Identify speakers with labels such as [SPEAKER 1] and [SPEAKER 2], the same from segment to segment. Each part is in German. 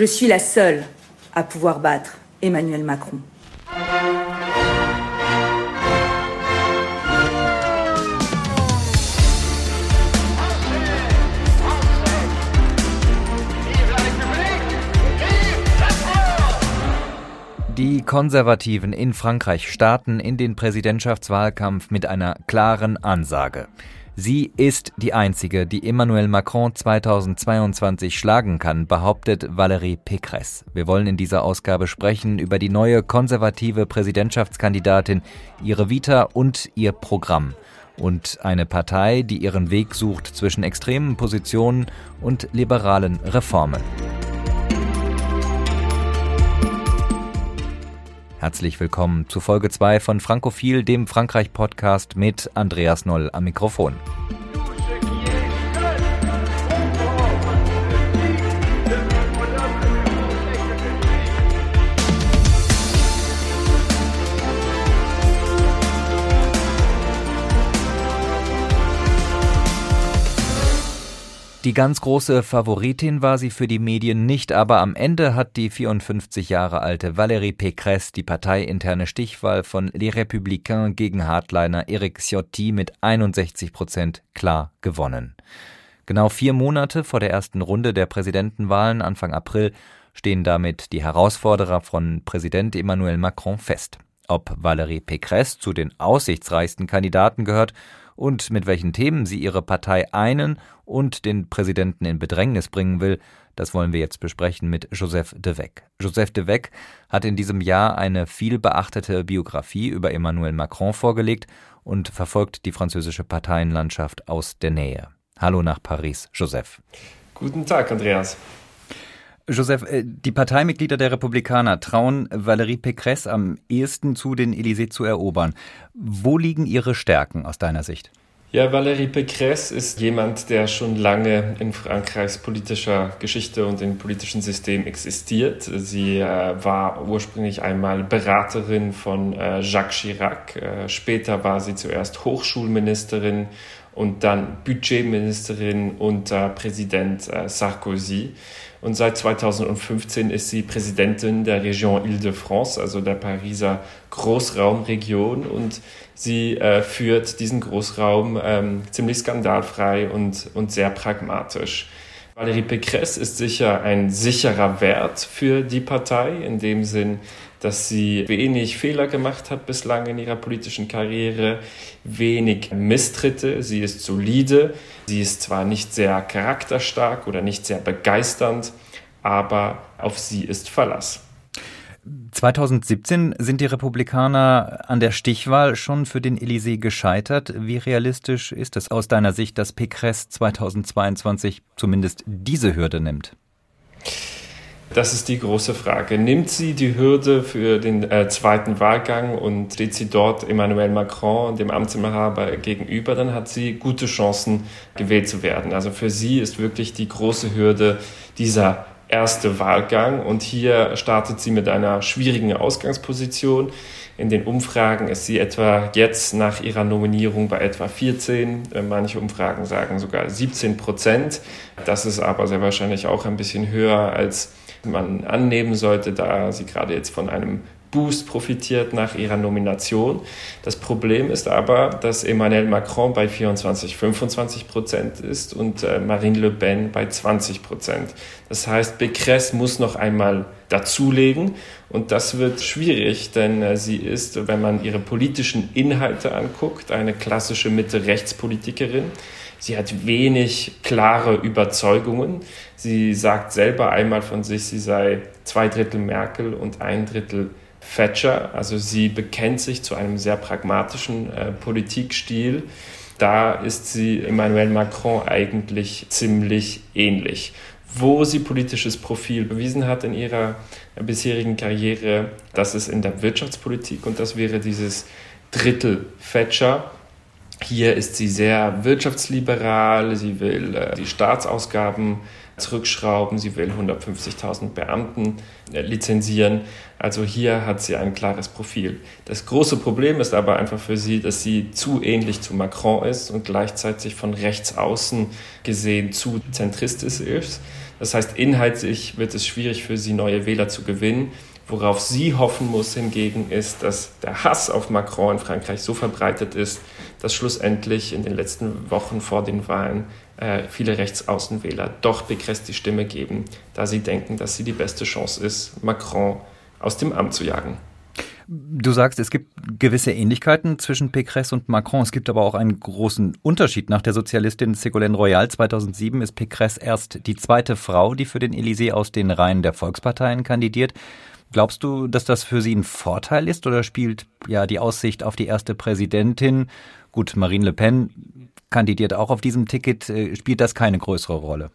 [SPEAKER 1] Je suis la seule à pouvoir battre Emmanuel Macron.
[SPEAKER 2] Die Konservativen in Frankreich starten in den Präsidentschaftswahlkampf mit einer klaren Ansage. Sie ist die einzige, die Emmanuel Macron 2022 schlagen kann, behauptet Valérie Pécresse. Wir wollen in dieser Ausgabe sprechen über die neue konservative Präsidentschaftskandidatin, ihre Vita und ihr Programm. Und eine Partei, die ihren Weg sucht zwischen extremen Positionen und liberalen Reformen. Herzlich willkommen zu Folge 2 von Frankophil, dem Frankreich-Podcast mit Andreas Noll am Mikrofon. Die ganz große Favoritin war sie für die Medien nicht, aber am Ende hat die 54 Jahre alte Valérie Pécresse die parteiinterne Stichwahl von Les Républicains gegen Hardliner Eric Ciotti mit 61 Prozent klar gewonnen. Genau vier Monate vor der ersten Runde der Präsidentenwahlen Anfang April stehen damit die Herausforderer von Präsident Emmanuel Macron fest. Ob Valérie Pécresse zu den aussichtsreichsten Kandidaten gehört und mit welchen Themen sie ihre Partei einen und den Präsidenten in Bedrängnis bringen will, das wollen wir jetzt besprechen mit Joseph de Weck. Joseph de Weck hat in diesem Jahr eine viel beachtete Biografie über Emmanuel Macron vorgelegt und verfolgt die französische Parteienlandschaft aus der Nähe. Hallo nach Paris, Joseph.
[SPEAKER 3] Guten Tag, Andreas.
[SPEAKER 2] Joseph, äh, die Parteimitglieder der Republikaner trauen Valérie Pécresse am ehesten zu, den Élysée zu erobern. Wo liegen ihre Stärken aus deiner Sicht?
[SPEAKER 3] Ja, Valérie Pécresse ist jemand, der schon lange in Frankreichs politischer Geschichte und im politischen System existiert. Sie äh, war ursprünglich einmal Beraterin von äh, Jacques Chirac. Äh, später war sie zuerst Hochschulministerin und dann Budgetministerin unter Präsident äh, Sarkozy. Und seit 2015 ist sie Präsidentin der Region Île-de-France, also der Pariser Großraumregion. Und sie äh, führt diesen Großraum ähm, ziemlich skandalfrei und, und sehr pragmatisch. Valérie Pécresse ist sicher ein sicherer Wert für die Partei, in dem Sinn, dass sie wenig Fehler gemacht hat bislang in ihrer politischen Karriere, wenig Misstritte, sie ist solide, sie ist zwar nicht sehr charakterstark oder nicht sehr begeisternd, aber auf sie ist Verlass.
[SPEAKER 2] 2017 sind die Republikaner an der Stichwahl schon für den Élysée gescheitert. Wie realistisch ist es aus deiner Sicht, dass Pécresse 2022 zumindest diese Hürde nimmt?
[SPEAKER 3] Das ist die große Frage. Nimmt sie die Hürde für den äh, zweiten Wahlgang und steht sie dort Emmanuel Macron, dem Amtsinhaber, gegenüber, dann hat sie gute Chancen, gewählt zu werden. Also für sie ist wirklich die große Hürde dieser erste Wahlgang und hier startet sie mit einer schwierigen Ausgangsposition. In den Umfragen ist sie etwa jetzt nach ihrer Nominierung bei etwa 14, äh, manche Umfragen sagen sogar 17 Prozent. Das ist aber sehr wahrscheinlich auch ein bisschen höher als man annehmen sollte, da sie gerade jetzt von einem Boost profitiert nach ihrer Nomination. Das Problem ist aber, dass Emmanuel Macron bei 24, 25 Prozent ist und äh, Marine Le Pen bei 20 Prozent. Das heißt, Becresse muss noch einmal dazulegen und das wird schwierig, denn äh, sie ist, wenn man ihre politischen Inhalte anguckt, eine klassische Mitte-Rechts-Politikerin. Sie hat wenig klare Überzeugungen. Sie sagt selber einmal von sich, sie sei zwei Drittel Merkel und ein Drittel Thatcher. Also sie bekennt sich zu einem sehr pragmatischen äh, Politikstil. Da ist sie Emmanuel Macron eigentlich ziemlich ähnlich. Wo sie politisches Profil bewiesen hat in ihrer bisherigen Karriere, das ist in der Wirtschaftspolitik und das wäre dieses Drittel Thatcher hier ist sie sehr wirtschaftsliberal, sie will äh, die Staatsausgaben zurückschrauben, sie will 150.000 Beamten äh, lizenzieren. Also hier hat sie ein klares Profil. Das große Problem ist aber einfach für sie, dass sie zu ähnlich zu Macron ist und gleichzeitig von rechts außen gesehen zu zentristisch ist. Das heißt, inhaltlich wird es schwierig für sie, neue Wähler zu gewinnen. Worauf sie hoffen muss hingegen ist, dass der Hass auf Macron in Frankreich so verbreitet ist, dass schlussendlich in den letzten Wochen vor den Wahlen äh, viele Rechtsaußenwähler doch Pécresse die Stimme geben, da sie denken, dass sie die beste Chance ist, Macron aus dem Amt zu jagen.
[SPEAKER 2] Du sagst, es gibt gewisse Ähnlichkeiten zwischen Pécresse und Macron. Es gibt aber auch einen großen Unterschied. Nach der Sozialistin Ségolène Royal 2007 ist Pécresse erst die zweite Frau, die für den Élysée aus den Reihen der Volksparteien kandidiert. Glaubst du, dass das für sie ein Vorteil ist oder spielt ja die Aussicht auf die erste Präsidentin, gut, Marine Le Pen kandidiert auch auf diesem Ticket, äh, spielt das keine größere Rolle?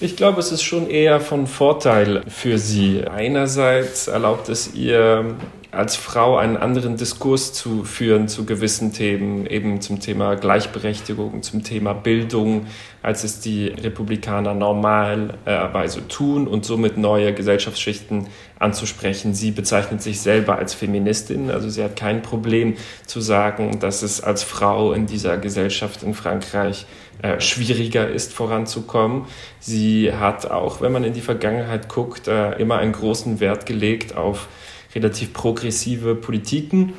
[SPEAKER 3] Ich glaube, es ist schon eher von Vorteil für sie. Einerseits erlaubt es ihr, als Frau einen anderen Diskurs zu führen zu gewissen Themen, eben zum Thema Gleichberechtigung, zum Thema Bildung, als es die Republikaner normalerweise tun und somit neue Gesellschaftsschichten anzusprechen. Sie bezeichnet sich selber als Feministin, also sie hat kein Problem zu sagen, dass es als Frau in dieser Gesellschaft in Frankreich äh, schwieriger ist, voranzukommen. Sie hat auch, wenn man in die Vergangenheit guckt, äh, immer einen großen Wert gelegt auf relativ progressive Politiken,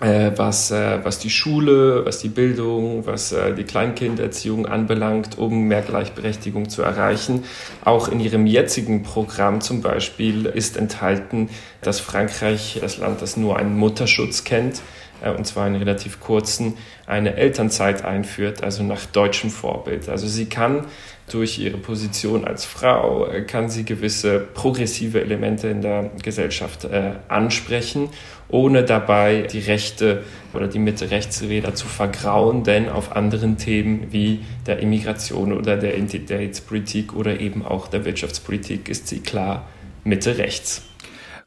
[SPEAKER 3] was, äh, was die Schule, was die Bildung, was äh, die Kleinkinderziehung anbelangt, um mehr Gleichberechtigung zu erreichen. Auch in ihrem jetzigen Programm zum Beispiel ist enthalten, dass Frankreich, das Land, das nur einen Mutterschutz kennt, äh, und zwar einen relativ kurzen, eine Elternzeit einführt, also nach deutschem Vorbild. Also sie kann durch ihre Position als Frau, äh, kann sie gewisse progressive Elemente in der Gesellschaft äh, ansprechen, ohne dabei die Rechte oder die Mitte-Rechts-Räder zu vergrauen, denn auf anderen Themen wie der Immigration oder der Identitätspolitik oder eben auch der Wirtschaftspolitik ist sie klar Mitte-Rechts.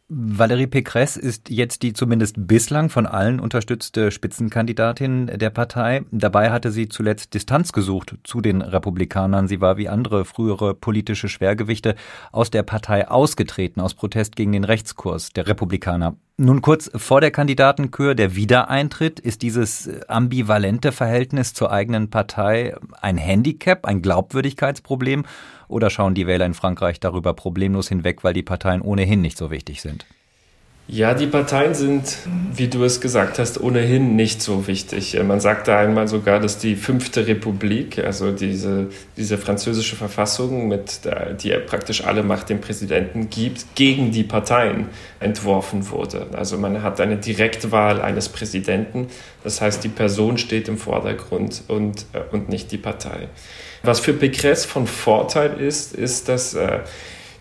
[SPEAKER 2] Valérie Pécresse ist jetzt die zumindest bislang von allen unterstützte Spitzenkandidatin der Partei. Dabei hatte sie zuletzt Distanz gesucht zu den Republikanern. Sie war wie andere frühere politische Schwergewichte aus der Partei ausgetreten, aus Protest gegen den Rechtskurs der Republikaner. Nun kurz vor der Kandidatenkür, der Wiedereintritt, ist dieses ambivalente Verhältnis zur eigenen Partei ein Handicap, ein Glaubwürdigkeitsproblem oder schauen die Wähler in Frankreich darüber problemlos hinweg, weil die Parteien ohnehin nicht so wichtig sind?
[SPEAKER 3] Ja, die Parteien sind, wie du es gesagt hast, ohnehin nicht so wichtig. Man sagt da einmal sogar, dass die fünfte Republik, also diese, diese französische Verfassung, mit der, die praktisch alle Macht dem Präsidenten gibt, gegen die Parteien entworfen wurde. Also man hat eine Direktwahl eines Präsidenten. Das heißt, die Person steht im Vordergrund und, äh, und nicht die Partei. Was für Pécresse von Vorteil ist, ist, dass äh,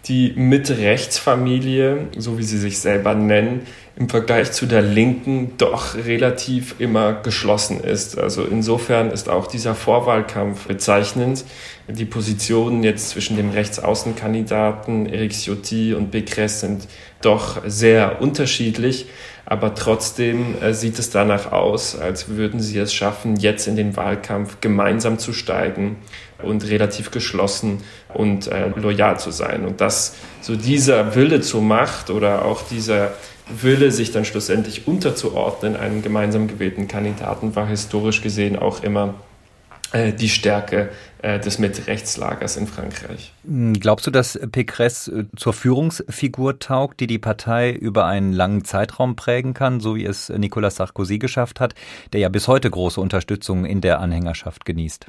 [SPEAKER 3] die Mitte-Rechts-Familie, so wie sie sich selber nennen, im Vergleich zu der Linken doch relativ immer geschlossen ist. Also insofern ist auch dieser Vorwahlkampf bezeichnend. Die Positionen jetzt zwischen dem Rechtsaußenkandidaten Eric Ciotti und Pécresse sind doch sehr unterschiedlich. Aber trotzdem äh, sieht es danach aus, als würden sie es schaffen, jetzt in den Wahlkampf gemeinsam zu steigen und relativ geschlossen und äh, loyal zu sein. Und dass so dieser Wille zur Macht oder auch dieser Wille, sich dann schlussendlich unterzuordnen einem gemeinsam gewählten Kandidaten, war historisch gesehen auch immer äh, die Stärke äh, des Mitte-Rechtslagers in Frankreich.
[SPEAKER 2] Hm, glaubst du, dass Pécresse äh, zur Führungsfigur taugt, die die Partei über einen langen Zeitraum prägen kann, so wie es Nicolas Sarkozy geschafft hat, der ja bis heute große Unterstützung in der Anhängerschaft genießt?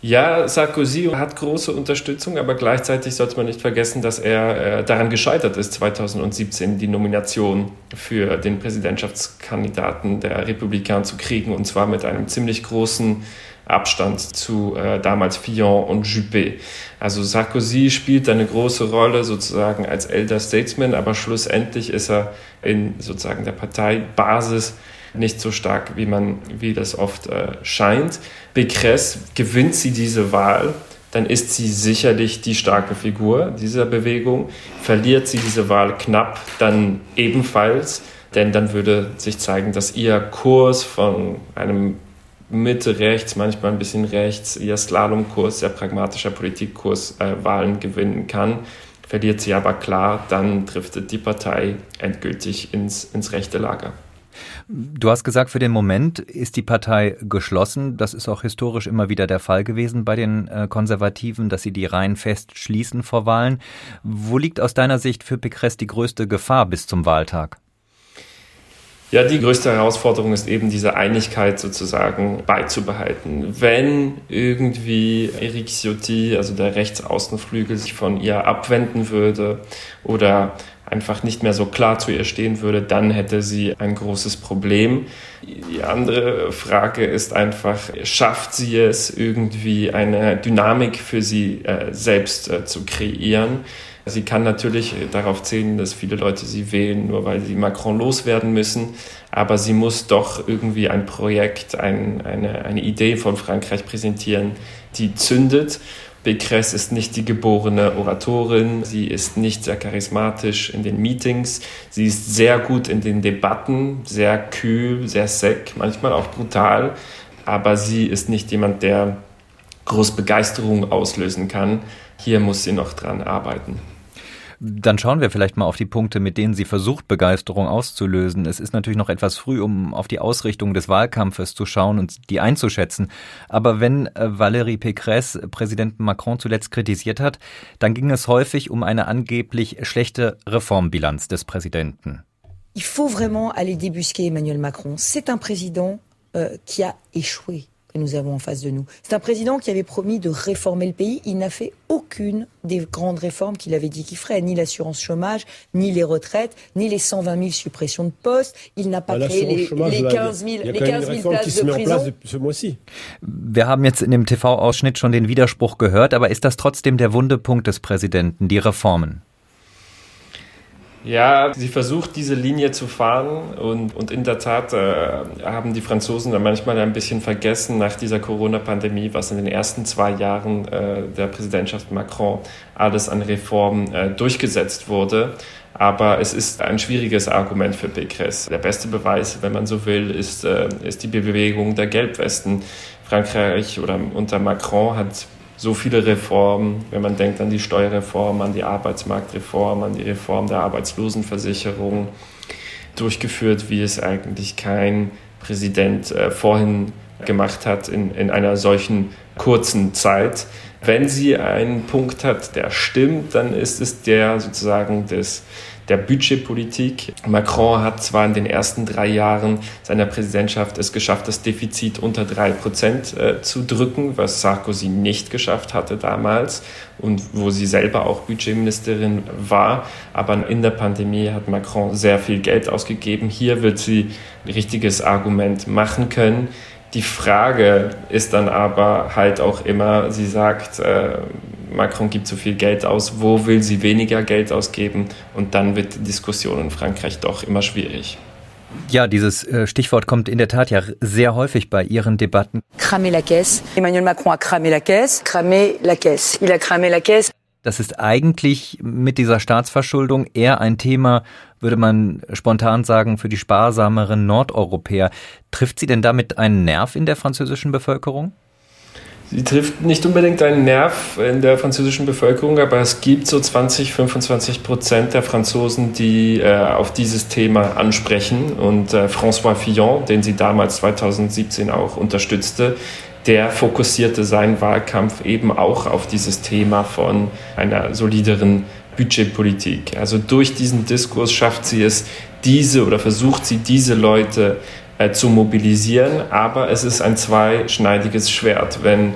[SPEAKER 3] Ja, Sarkozy hat große Unterstützung, aber gleichzeitig sollte man nicht vergessen, dass er äh, daran gescheitert ist, 2017 die Nomination für den Präsidentschaftskandidaten der Republikaner zu kriegen, und zwar mit einem ziemlich großen Abstand zu äh, damals Fillon und Juppé. Also Sarkozy spielt eine große Rolle sozusagen als Elder Statesman, aber schlussendlich ist er in sozusagen der Parteibasis nicht so stark, wie man, wie das oft äh, scheint. Pécresse gewinnt sie diese Wahl, dann ist sie sicherlich die starke Figur dieser Bewegung. Verliert sie diese Wahl knapp, dann ebenfalls, denn dann würde sich zeigen, dass ihr Kurs von einem Mitte rechts, manchmal ein bisschen rechts, ihr Slalomkurs, sehr pragmatischer Politikkurs äh, Wahlen gewinnen kann. Verliert sie aber klar, dann driftet die Partei endgültig ins, ins rechte Lager.
[SPEAKER 2] Du hast gesagt, für den Moment ist die Partei geschlossen. Das ist auch historisch immer wieder der Fall gewesen bei den äh, Konservativen, dass sie die Reihen fest schließen vor Wahlen. Wo liegt aus deiner Sicht für Pécresse die größte Gefahr bis zum Wahltag?
[SPEAKER 3] Ja, die größte Herausforderung ist eben diese Einigkeit sozusagen beizubehalten. Wenn irgendwie Eric Ciotti, also der Rechtsaußenflügel, sich von ihr abwenden würde oder einfach nicht mehr so klar zu ihr stehen würde, dann hätte sie ein großes Problem. Die andere Frage ist einfach, schafft sie es irgendwie eine Dynamik für sie äh, selbst äh, zu kreieren? Sie kann natürlich darauf zählen, dass viele Leute sie wählen, nur weil sie Macron loswerden müssen. Aber sie muss doch irgendwie ein Projekt, ein, eine, eine Idee von Frankreich präsentieren, die zündet. Pécresse ist nicht die geborene Oratorin, sie ist nicht sehr charismatisch in den Meetings, sie ist sehr gut in den Debatten, sehr kühl, sehr sec, manchmal auch brutal, aber sie ist nicht jemand, der groß Begeisterung auslösen kann. Hier muss sie noch dran arbeiten.
[SPEAKER 2] Dann schauen wir vielleicht mal auf die Punkte, mit denen sie versucht, Begeisterung auszulösen. Es ist natürlich noch etwas früh, um auf die Ausrichtung des Wahlkampfes zu schauen und die einzuschätzen. Aber wenn äh, Valérie Pécresse Präsident Macron zuletzt kritisiert hat, dann ging es häufig um eine angeblich schlechte Reformbilanz des Präsidenten.
[SPEAKER 1] Il faut vraiment aller débusquer Emmanuel Macron. C'est un président euh, qui a échoué que nous avons en face de nous. C'est un président qui avait promis de réformer le pays. Il n'a fait aucune des grandes réformes qu'il avait dit qu'il ferait, ni l'assurance chômage, ni les retraites, ni les 120 000 suppressions de postes. Il n'a pas bah, créé les, chômage, les 15 000, les 15 000 places de prison.
[SPEAKER 2] Wir haben jetzt in dem TV-Ausschnitt schon den Widerspruch gehört, aber ist das trotzdem der Wundepunkt des Präsidenten, die Reformen?
[SPEAKER 3] Ja, sie versucht diese Linie zu fahren und, und in der Tat äh, haben die Franzosen dann manchmal ein bisschen vergessen nach dieser Corona-Pandemie, was in den ersten zwei Jahren äh, der Präsidentschaft Macron alles an Reformen äh, durchgesetzt wurde. Aber es ist ein schwieriges Argument für Pécresse. Der beste Beweis, wenn man so will, ist, äh, ist die Bewegung der Gelbwesten. Frankreich oder unter Macron hat so viele Reformen, wenn man denkt an die Steuerreform, an die Arbeitsmarktreform, an die Reform der Arbeitslosenversicherung, durchgeführt, wie es eigentlich kein Präsident äh, vorhin gemacht hat in, in einer solchen kurzen Zeit. Wenn sie einen Punkt hat, der stimmt, dann ist es der sozusagen des der Budgetpolitik. Macron hat zwar in den ersten drei Jahren seiner Präsidentschaft es geschafft, das Defizit unter drei Prozent äh, zu drücken, was Sarkozy nicht geschafft hatte damals und wo sie selber auch Budgetministerin war. Aber in der Pandemie hat Macron sehr viel Geld ausgegeben. Hier wird sie ein richtiges Argument machen können. Die Frage ist dann aber halt auch immer, sie sagt, äh, Macron gibt zu viel Geld aus, wo will sie weniger Geld ausgeben? Und dann wird die Diskussion in Frankreich doch immer schwierig.
[SPEAKER 2] Ja, dieses äh, Stichwort kommt in der Tat ja sehr häufig bei Ihren Debatten.
[SPEAKER 1] Cramer la caisse. Emmanuel Macron a cramé la caisse. Cramer la caisse. Il a cramé la caisse.
[SPEAKER 2] Das ist eigentlich mit dieser Staatsverschuldung eher ein Thema, würde man spontan sagen, für die sparsameren Nordeuropäer. Trifft sie denn damit einen Nerv in der französischen Bevölkerung?
[SPEAKER 3] Sie trifft nicht unbedingt einen Nerv in der französischen Bevölkerung, aber es gibt so 20, 25 Prozent der Franzosen, die äh, auf dieses Thema ansprechen. Und äh, François Fillon, den sie damals 2017 auch unterstützte, der fokussierte seinen Wahlkampf eben auch auf dieses Thema von einer solideren Budgetpolitik. Also durch diesen Diskurs schafft sie es, diese oder versucht sie diese Leute äh, zu mobilisieren, aber es ist ein zweischneidiges Schwert, wenn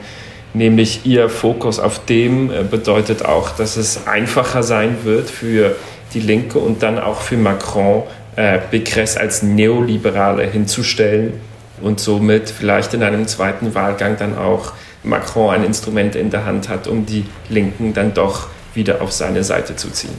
[SPEAKER 3] nämlich ihr Fokus auf dem äh, bedeutet auch, dass es einfacher sein wird für die Linke und dann auch für Macron, äh, Pécresse als Neoliberale hinzustellen und somit vielleicht in einem zweiten Wahlgang dann auch Macron ein Instrument in der Hand hat, um die Linken dann doch wieder auf seine Seite zu ziehen.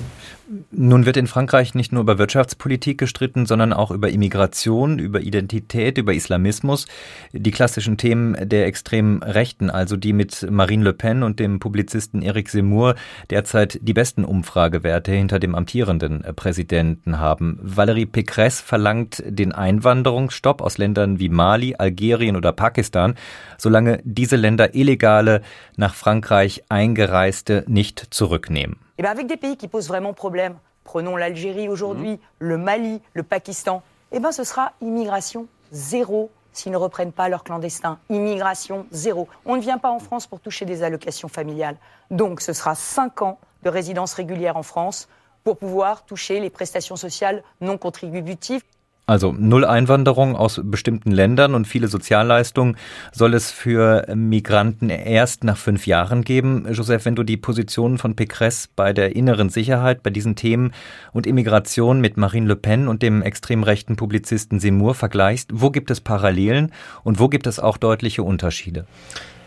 [SPEAKER 2] Nun wird in Frankreich nicht nur über Wirtschaftspolitik gestritten, sondern auch über Immigration, über Identität, über Islamismus. Die klassischen Themen der extremen Rechten, also die mit Marine Le Pen und dem Publizisten Eric Zemmour derzeit die besten Umfragewerte hinter dem amtierenden Präsidenten haben. Valérie Pécresse verlangt den Einwanderungsstopp aus Ländern wie Mali, Algerien oder Pakistan, solange diese Länder illegale nach Frankreich eingereiste nicht zurücknehmen.
[SPEAKER 1] Et eh bien avec des pays qui posent vraiment problème, prenons l'Algérie aujourd'hui, mmh. le Mali, le Pakistan, eh ben, ce sera immigration zéro s'ils ne reprennent pas leur clandestin. Immigration zéro. On ne vient pas en France pour toucher des allocations familiales. Donc ce sera cinq ans de résidence régulière en France pour pouvoir toucher les prestations sociales non contributives.
[SPEAKER 2] Also null Einwanderung aus bestimmten Ländern und viele Sozialleistungen soll es für Migranten erst nach fünf Jahren geben. Joseph, wenn du die Positionen von Pécresse bei der inneren Sicherheit, bei diesen Themen und Immigration mit Marine Le Pen und dem extrem rechten Publizisten Seymour vergleichst, wo gibt es Parallelen und wo gibt es auch deutliche Unterschiede?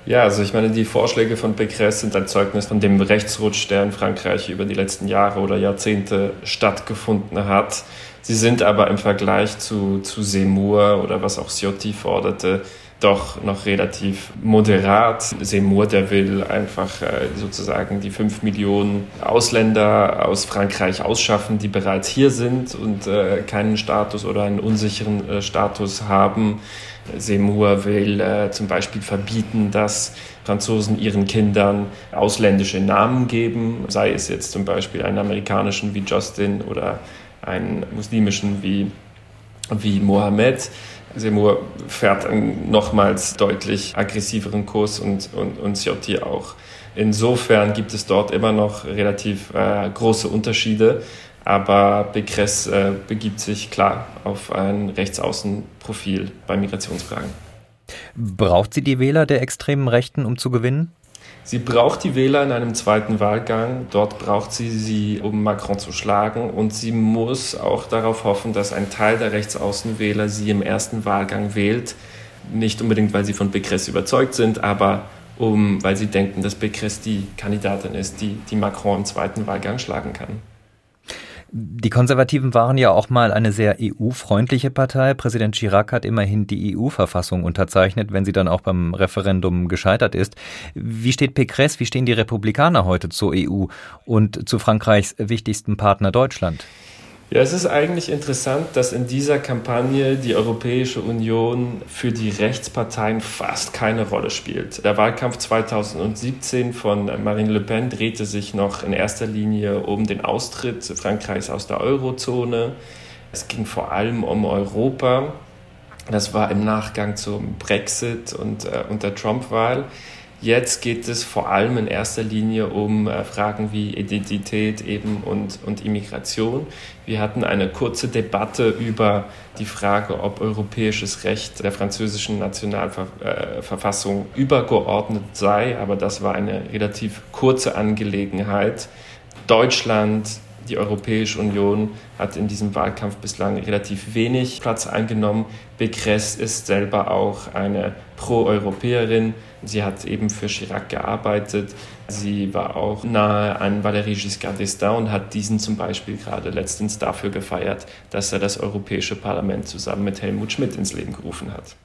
[SPEAKER 3] Ja, also ich meine, die Vorschläge von Pécresse sind ein Zeugnis von dem Rechtsrutsch, der in Frankreich über die letzten Jahre oder Jahrzehnte stattgefunden hat. Sie sind aber im Vergleich zu, zu Seymour oder was auch Ciotti forderte, doch noch relativ moderat. Seymour, der will einfach äh, sozusagen die fünf Millionen Ausländer aus Frankreich ausschaffen, die bereits hier sind und äh, keinen Status oder einen unsicheren äh, Status haben. Seymour will äh, zum Beispiel verbieten, dass Franzosen ihren Kindern ausländische Namen geben, sei es jetzt zum Beispiel einen amerikanischen wie Justin oder einen muslimischen wie, wie Mohammed. Seymour fährt einen nochmals deutlich aggressiveren Kurs und, und, und Ciotti auch. Insofern gibt es dort immer noch relativ äh, große Unterschiede, aber Becres äh, begibt sich klar auf ein Rechtsaußenprofil bei Migrationsfragen.
[SPEAKER 2] Braucht sie die Wähler der extremen Rechten, um zu gewinnen?
[SPEAKER 3] Sie braucht die Wähler in einem zweiten Wahlgang. Dort braucht sie sie, um Macron zu schlagen. Und sie muss auch darauf hoffen, dass ein Teil der Rechtsaußenwähler sie im ersten Wahlgang wählt. Nicht unbedingt, weil sie von Pécresse überzeugt sind, aber um, weil sie denken, dass Pécresse die Kandidatin ist, die, die Macron im zweiten Wahlgang schlagen kann.
[SPEAKER 2] Die Konservativen waren ja auch mal eine sehr EU-freundliche Partei. Präsident Chirac hat immerhin die EU-Verfassung unterzeichnet, wenn sie dann auch beim Referendum gescheitert ist. Wie steht Pécresse, wie stehen die Republikaner heute zur EU und zu Frankreichs wichtigsten Partner Deutschland?
[SPEAKER 3] Ja, es ist eigentlich interessant, dass in dieser Kampagne die Europäische Union für die Rechtsparteien fast keine Rolle spielt. Der Wahlkampf 2017 von Marine Le Pen drehte sich noch in erster Linie um den Austritt Frankreichs aus der Eurozone. Es ging vor allem um Europa. Das war im Nachgang zum Brexit und, äh, und der Trump-Wahl. Jetzt geht es vor allem in erster Linie um äh, Fragen wie Identität eben und, und Immigration. Wir hatten eine kurze Debatte über die Frage, ob europäisches Recht der französischen Nationalverfassung übergeordnet sei, aber das war eine relativ kurze Angelegenheit. Deutschland, die Europäische Union hat in diesem Wahlkampf bislang relativ wenig Platz eingenommen. Becres ist selber auch eine Pro-Europäerin. Sie hat eben für Chirac gearbeitet. Sie war auch nahe an Valéry Giscard d'Estaing und hat diesen zum Beispiel gerade letztens dafür gefeiert, dass er das Europäische Parlament zusammen mit Helmut Schmidt ins Leben gerufen hat.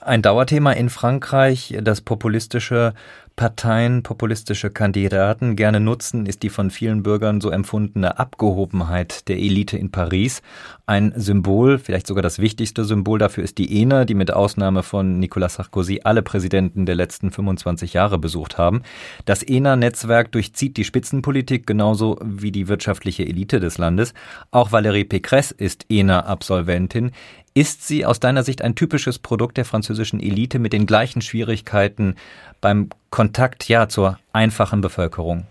[SPEAKER 2] Ein Dauerthema in Frankreich, das populistische Parteien populistische Kandidaten gerne nutzen, ist die von vielen Bürgern so empfundene Abgehobenheit der Elite in Paris. Ein Symbol, vielleicht sogar das wichtigste Symbol dafür ist die ENA, die mit Ausnahme von Nicolas Sarkozy alle Präsidenten der letzten 25 Jahre besucht haben. Das ENA-Netzwerk durchzieht die Spitzenpolitik genauso wie die wirtschaftliche Elite des Landes. Auch Valérie Pécresse ist ENA-Absolventin. Ist sie aus deiner Sicht ein typisches Produkt der französischen Elite mit den gleichen Schwierigkeiten beim Kontakt ja zur einfachen Bevölkerung?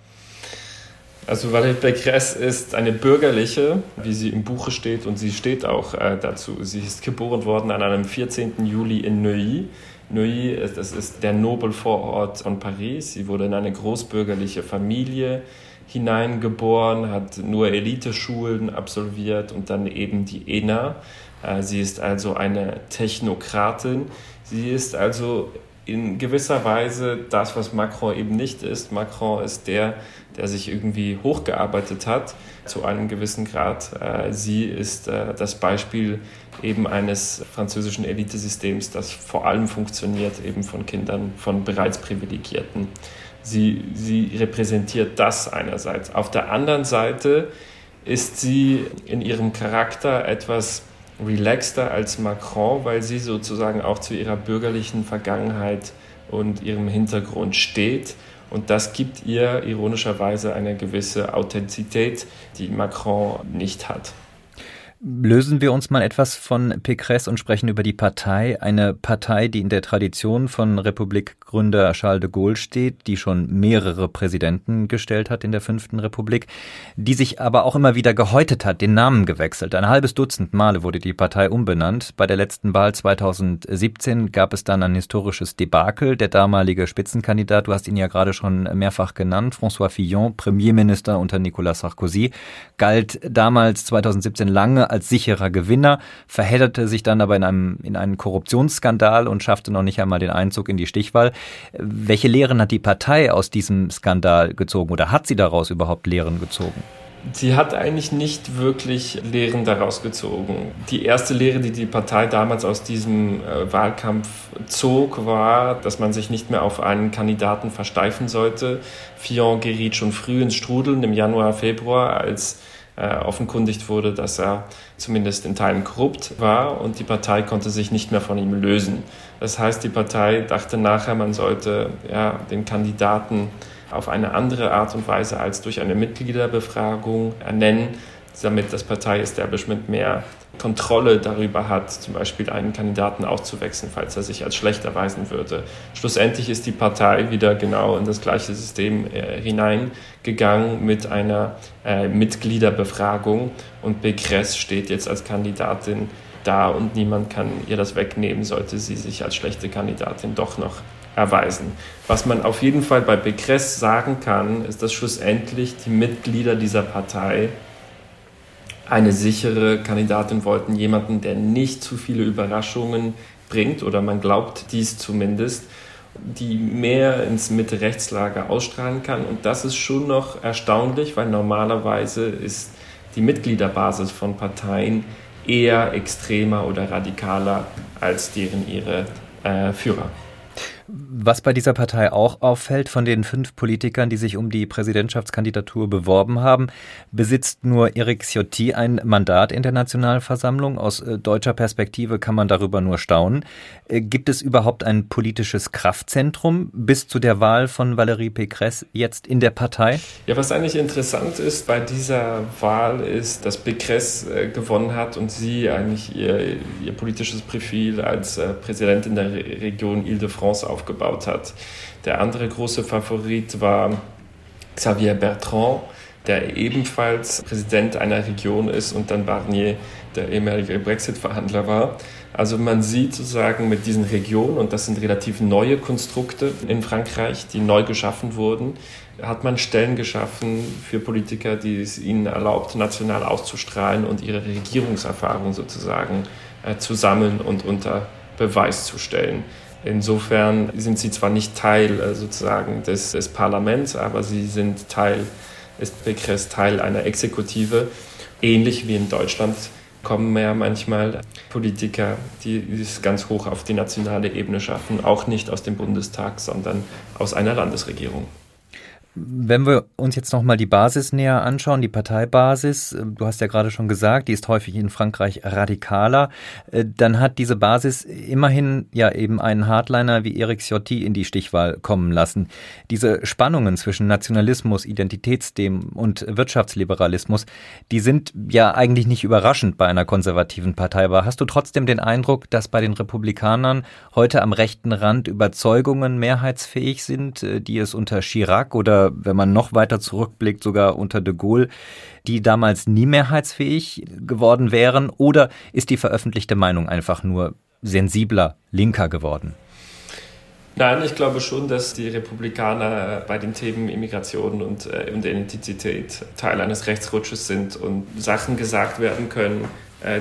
[SPEAKER 3] Also Valérie Pécresse ist eine bürgerliche, wie sie im Buche steht, und sie steht auch äh, dazu. Sie ist geboren worden an einem 14. Juli in Neuilly. Neuilly, das ist der Nobelvorort von Paris. Sie wurde in eine großbürgerliche Familie hineingeboren, hat nur Eliteschulen absolviert und dann eben die ENA. Äh, sie ist also eine Technokratin. Sie ist also in gewisser Weise das, was Macron eben nicht ist. Macron ist der, der sich irgendwie hochgearbeitet hat zu einem gewissen Grad. Äh, sie ist äh, das Beispiel eben eines französischen Elitesystems, das vor allem funktioniert eben von Kindern, von bereits Privilegierten. Sie, sie repräsentiert das einerseits. Auf der anderen Seite ist sie in ihrem Charakter etwas relaxter als Macron, weil sie sozusagen auch zu ihrer bürgerlichen Vergangenheit und ihrem Hintergrund steht. Und das gibt ihr ironischerweise eine gewisse Authentizität, die Macron nicht hat.
[SPEAKER 2] Lösen wir uns mal etwas von Pécresse und sprechen über die Partei. Eine Partei, die in der Tradition von Republikgründer Charles de Gaulle steht, die schon mehrere Präsidenten gestellt hat in der fünften Republik, die sich aber auch immer wieder gehäutet hat, den Namen gewechselt. Ein halbes Dutzend Male wurde die Partei umbenannt. Bei der letzten Wahl 2017 gab es dann ein historisches Debakel. Der damalige Spitzenkandidat, du hast ihn ja gerade schon mehrfach genannt, François Fillon, Premierminister unter Nicolas Sarkozy, galt damals 2017 lange als sicherer Gewinner, verhedderte sich dann aber in einem in einen Korruptionsskandal und schaffte noch nicht einmal den Einzug in die Stichwahl. Welche Lehren hat die Partei aus diesem Skandal gezogen oder hat sie daraus überhaupt Lehren gezogen?
[SPEAKER 3] Sie hat eigentlich nicht wirklich Lehren daraus gezogen. Die erste Lehre, die die Partei damals aus diesem äh, Wahlkampf zog, war, dass man sich nicht mehr auf einen Kandidaten versteifen sollte. Fillon geriet schon früh ins Strudeln im Januar, Februar, als äh, offenkundigt wurde, dass er zumindest in Teilen korrupt war und die Partei konnte sich nicht mehr von ihm lösen. Das heißt, die Partei dachte nachher, man sollte ja, den Kandidaten auf eine andere Art und Weise als durch eine Mitgliederbefragung ernennen, damit das Partei-Establishment mehr Kontrolle darüber hat, zum Beispiel einen Kandidaten auszuwechseln, falls er sich als schlecht erweisen würde. Schlussendlich ist die Partei wieder genau in das gleiche System äh, hineingegangen mit einer äh, Mitgliederbefragung und Becres steht jetzt als Kandidatin da und niemand kann ihr das wegnehmen, sollte sie sich als schlechte Kandidatin doch noch erweisen. Was man auf jeden Fall bei Becres sagen kann, ist, dass schlussendlich die Mitglieder dieser Partei eine sichere Kandidatin wollten, jemanden, der nicht zu viele Überraschungen bringt, oder man glaubt dies zumindest, die mehr ins Mitte-Rechtslager ausstrahlen kann. Und das ist schon noch erstaunlich, weil normalerweise ist die Mitgliederbasis von Parteien eher extremer oder radikaler als deren ihre äh, Führer.
[SPEAKER 2] Was bei dieser Partei auch auffällt, von den fünf Politikern, die sich um die Präsidentschaftskandidatur beworben haben, besitzt nur Eric Ciotti ein Mandat in der Nationalversammlung. Aus äh, deutscher Perspektive kann man darüber nur staunen. Äh, gibt es überhaupt ein politisches Kraftzentrum bis zu der Wahl von Valérie Pécresse jetzt in der Partei?
[SPEAKER 3] Ja, was eigentlich interessant ist bei dieser Wahl ist, dass Pécresse äh, gewonnen hat und sie eigentlich ihr, ihr politisches Profil als Präsidentin der Region Ile-de-France aufgebaut hat. Der andere große Favorit war Xavier Bertrand, der ebenfalls Präsident einer Region ist und dann Barnier, der ehemalige Brexit-Verhandler war. Also man sieht sozusagen mit diesen Regionen, und das sind relativ neue Konstrukte in Frankreich, die neu geschaffen wurden, hat man Stellen geschaffen für Politiker, die es ihnen erlaubt, national auszustrahlen und ihre Regierungserfahrung sozusagen äh, zu sammeln und unter Beweis zu stellen. Insofern sind sie zwar nicht Teil äh, sozusagen des, des Parlaments, aber sie sind Teil, ist Becres Teil einer Exekutive, ähnlich wie in Deutschland kommen ja manchmal Politiker, die es ganz hoch auf die nationale Ebene schaffen, auch nicht aus dem Bundestag, sondern aus einer Landesregierung.
[SPEAKER 2] Wenn wir uns jetzt nochmal die Basis näher anschauen, die Parteibasis, äh, du hast ja gerade schon gesagt, die ist häufig in Frankreich radikaler, äh, dann hat diese Basis immerhin ja eben einen Hardliner wie Eric Ciotti in die Stichwahl kommen lassen. Diese Spannungen zwischen Nationalismus, Identitätsthemen und Wirtschaftsliberalismus, die sind ja eigentlich nicht überraschend bei einer konservativen Partei. Aber hast du trotzdem den Eindruck, dass bei den Republikanern heute am rechten Rand Überzeugungen mehrheitsfähig sind, äh, die es unter Chirac oder wenn man noch weiter zurückblickt, sogar unter de Gaulle, die damals nie mehrheitsfähig geworden wären? Oder ist die veröffentlichte Meinung einfach nur sensibler, linker geworden?
[SPEAKER 3] Nein, ich glaube schon, dass die Republikaner bei den Themen Immigration und, äh, und Identität Teil eines Rechtsrutsches sind und Sachen gesagt werden können,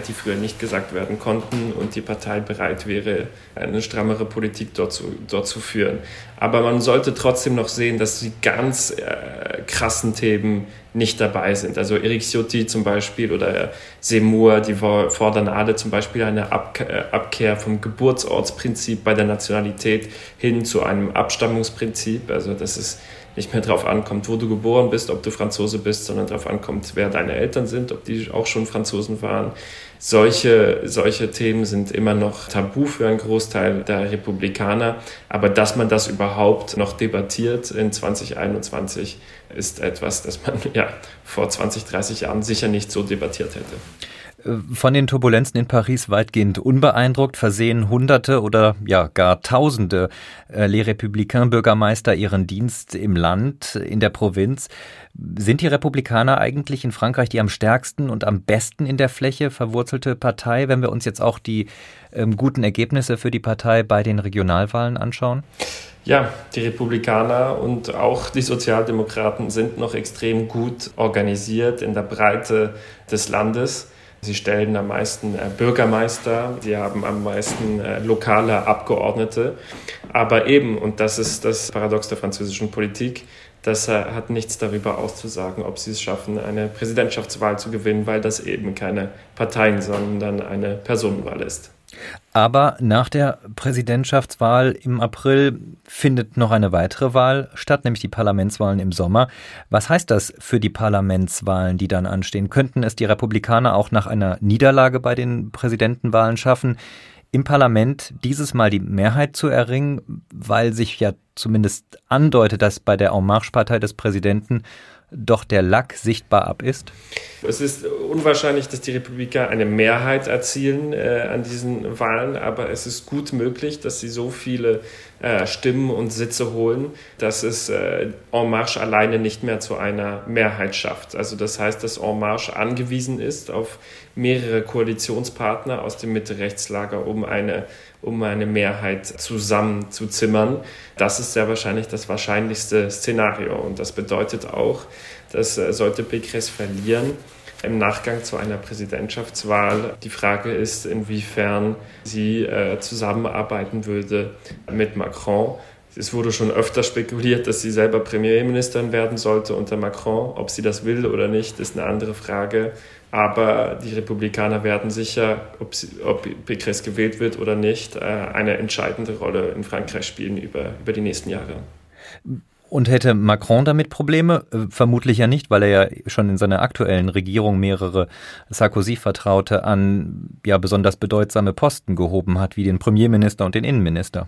[SPEAKER 3] die früher nicht gesagt werden konnten und die Partei bereit wäre, eine strammere Politik dort zu, dort zu führen. Aber man sollte trotzdem noch sehen, dass die ganz äh, krassen Themen nicht dabei sind. Also Eric Ciotti zum Beispiel oder Seymour, die fordern alle zum Beispiel eine äh, Abkehr vom Geburtsortsprinzip bei der Nationalität hin zu einem Abstammungsprinzip. Also das ist nicht mehr darauf ankommt, wo du geboren bist, ob du Franzose bist, sondern darauf ankommt, wer deine Eltern sind, ob die auch schon Franzosen waren. Solche, solche Themen sind immer noch tabu für einen Großteil der Republikaner. Aber dass man das überhaupt noch debattiert in 2021, ist etwas, das man ja vor 20, 30 Jahren sicher nicht so debattiert hätte.
[SPEAKER 2] Von den Turbulenzen in Paris weitgehend unbeeindruckt versehen Hunderte oder ja gar Tausende äh, Les Républicains Bürgermeister ihren Dienst im Land, in der Provinz. Sind die Republikaner eigentlich in Frankreich die am stärksten und am besten in der Fläche verwurzelte Partei, wenn wir uns jetzt auch die ähm, guten Ergebnisse für die Partei bei den Regionalwahlen anschauen?
[SPEAKER 3] Ja, die Republikaner und auch die Sozialdemokraten sind noch extrem gut organisiert in der Breite des Landes. Sie stellen am meisten äh, Bürgermeister, sie haben am meisten äh, lokale Abgeordnete. Aber eben, und das ist das Paradox der französischen Politik, das äh, hat nichts darüber auszusagen, ob sie es schaffen, eine Präsidentschaftswahl zu gewinnen, weil das eben keine Parteien, sondern eine Personenwahl ist.
[SPEAKER 2] Aber nach der Präsidentschaftswahl im April findet noch eine weitere Wahl statt, nämlich die Parlamentswahlen im Sommer. Was heißt das für die Parlamentswahlen, die dann anstehen? Könnten es die Republikaner auch nach einer Niederlage bei den Präsidentenwahlen schaffen, im Parlament dieses Mal die Mehrheit zu erringen, weil sich ja zumindest andeutet, dass bei der En Marche-Partei des Präsidenten doch der Lack sichtbar ab ist?
[SPEAKER 3] Es ist unwahrscheinlich, dass die Republikaner eine Mehrheit erzielen äh, an diesen Wahlen, aber es ist gut möglich, dass sie so viele äh, Stimmen und Sitze holen, dass es äh, En Marche alleine nicht mehr zu einer Mehrheit schafft. Also das heißt, dass En Marche angewiesen ist auf mehrere Koalitionspartner aus dem Mitte-Rechtslager, um eine um eine Mehrheit zusammenzuzimmern. Das ist sehr wahrscheinlich das wahrscheinlichste Szenario. Und das bedeutet auch, dass äh, sollte Pécresse verlieren, im Nachgang zu einer Präsidentschaftswahl. Die Frage ist, inwiefern sie äh, zusammenarbeiten würde mit Macron. Es wurde schon öfter spekuliert, dass sie selber Premierministerin werden sollte unter Macron. Ob sie das will oder nicht, ist eine andere Frage. Aber die Republikaner werden sicher, ob, sie, ob Pécresse gewählt wird oder nicht, äh, eine entscheidende Rolle in Frankreich spielen über, über die nächsten Jahre.
[SPEAKER 2] Und hätte Macron damit Probleme? Äh, vermutlich ja nicht, weil er ja schon in seiner aktuellen Regierung mehrere Sarkozy-Vertraute an ja besonders bedeutsame Posten gehoben hat, wie den Premierminister und den Innenminister.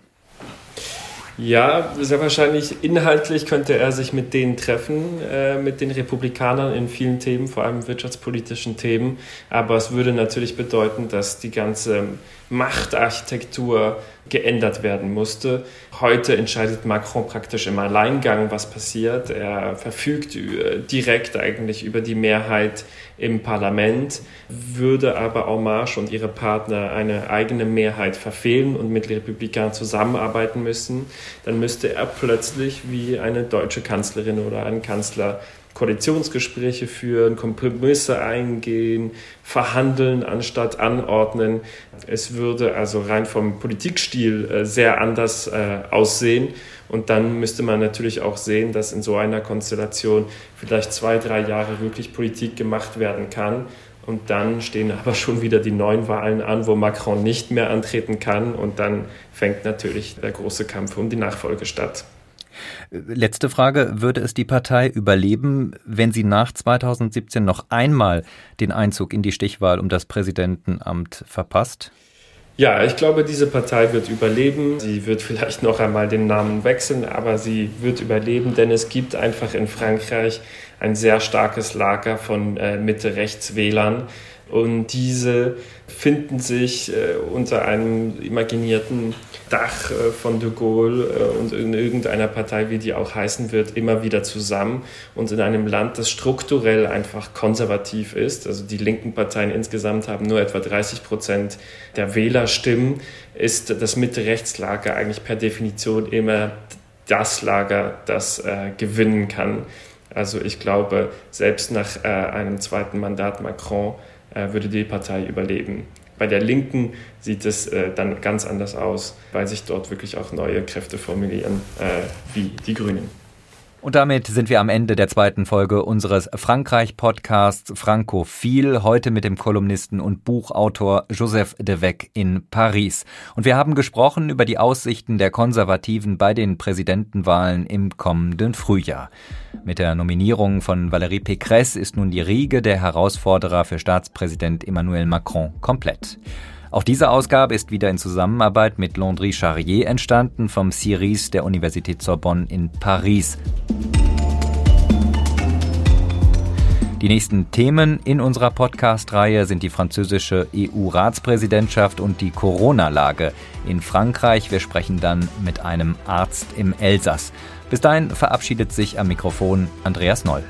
[SPEAKER 3] Ja, sehr wahrscheinlich inhaltlich könnte er sich mit denen treffen, äh, mit den Republikanern in vielen Themen, vor allem wirtschaftspolitischen Themen. Aber es würde natürlich bedeuten, dass die ganze Machtarchitektur geändert werden musste. Heute entscheidet Macron praktisch im Alleingang, was passiert. Er verfügt direkt eigentlich über die Mehrheit im Parlament, würde aber En und ihre Partner eine eigene Mehrheit verfehlen und mit Republikanern zusammenarbeiten müssen, dann müsste er plötzlich wie eine deutsche Kanzlerin oder ein Kanzler Koalitionsgespräche führen, Kompromisse eingehen, verhandeln anstatt anordnen. Es würde also rein vom Politikstil äh, sehr anders äh, aussehen. Und dann müsste man natürlich auch sehen, dass in so einer Konstellation vielleicht zwei, drei Jahre wirklich Politik gemacht werden kann. Und dann stehen aber schon wieder die neuen Wahlen an, wo Macron nicht mehr antreten kann. Und dann fängt natürlich der große Kampf um die Nachfolge statt.
[SPEAKER 2] Letzte Frage. Würde es die Partei überleben, wenn sie nach 2017 noch einmal den Einzug in die Stichwahl um das Präsidentenamt verpasst?
[SPEAKER 3] Ja, ich glaube, diese Partei wird überleben. Sie wird vielleicht noch einmal den Namen wechseln, aber sie wird überleben, denn es gibt einfach in Frankreich ein sehr starkes Lager von äh, Mitte-Rechts-Wählern. Und diese finden sich äh, unter einem imaginierten Dach äh, von de Gaulle äh, und in irgendeiner Partei, wie die auch heißen wird, immer wieder zusammen. Und in einem Land, das strukturell einfach konservativ ist, also die linken Parteien insgesamt haben nur etwa 30 Prozent der Wählerstimmen, ist das Mitte-Rechts-Lager eigentlich per Definition immer das Lager, das äh, gewinnen kann. Also ich glaube, selbst nach äh, einem zweiten Mandat Macron würde die Partei überleben. Bei der Linken sieht es äh, dann ganz anders aus, weil sich dort wirklich auch neue Kräfte formulieren, äh, wie die Grünen.
[SPEAKER 2] Und damit sind wir am Ende der zweiten Folge unseres Frankreich-Podcasts Francophil, heute mit dem Kolumnisten und Buchautor Joseph Devec in Paris. Und wir haben gesprochen über die Aussichten der Konservativen bei den Präsidentenwahlen im kommenden Frühjahr. Mit der Nominierung von Valérie Pécresse ist nun die Riege der Herausforderer für Staatspräsident Emmanuel Macron komplett. Auch diese Ausgabe ist wieder in Zusammenarbeit mit Landry Charrier entstanden vom CIRIS der Universität Sorbonne in Paris. Die nächsten Themen in unserer Podcast-Reihe sind die französische EU-Ratspräsidentschaft und die Corona-Lage in Frankreich. Wir sprechen dann mit einem Arzt im Elsass. Bis dahin verabschiedet sich am Mikrofon Andreas Noll.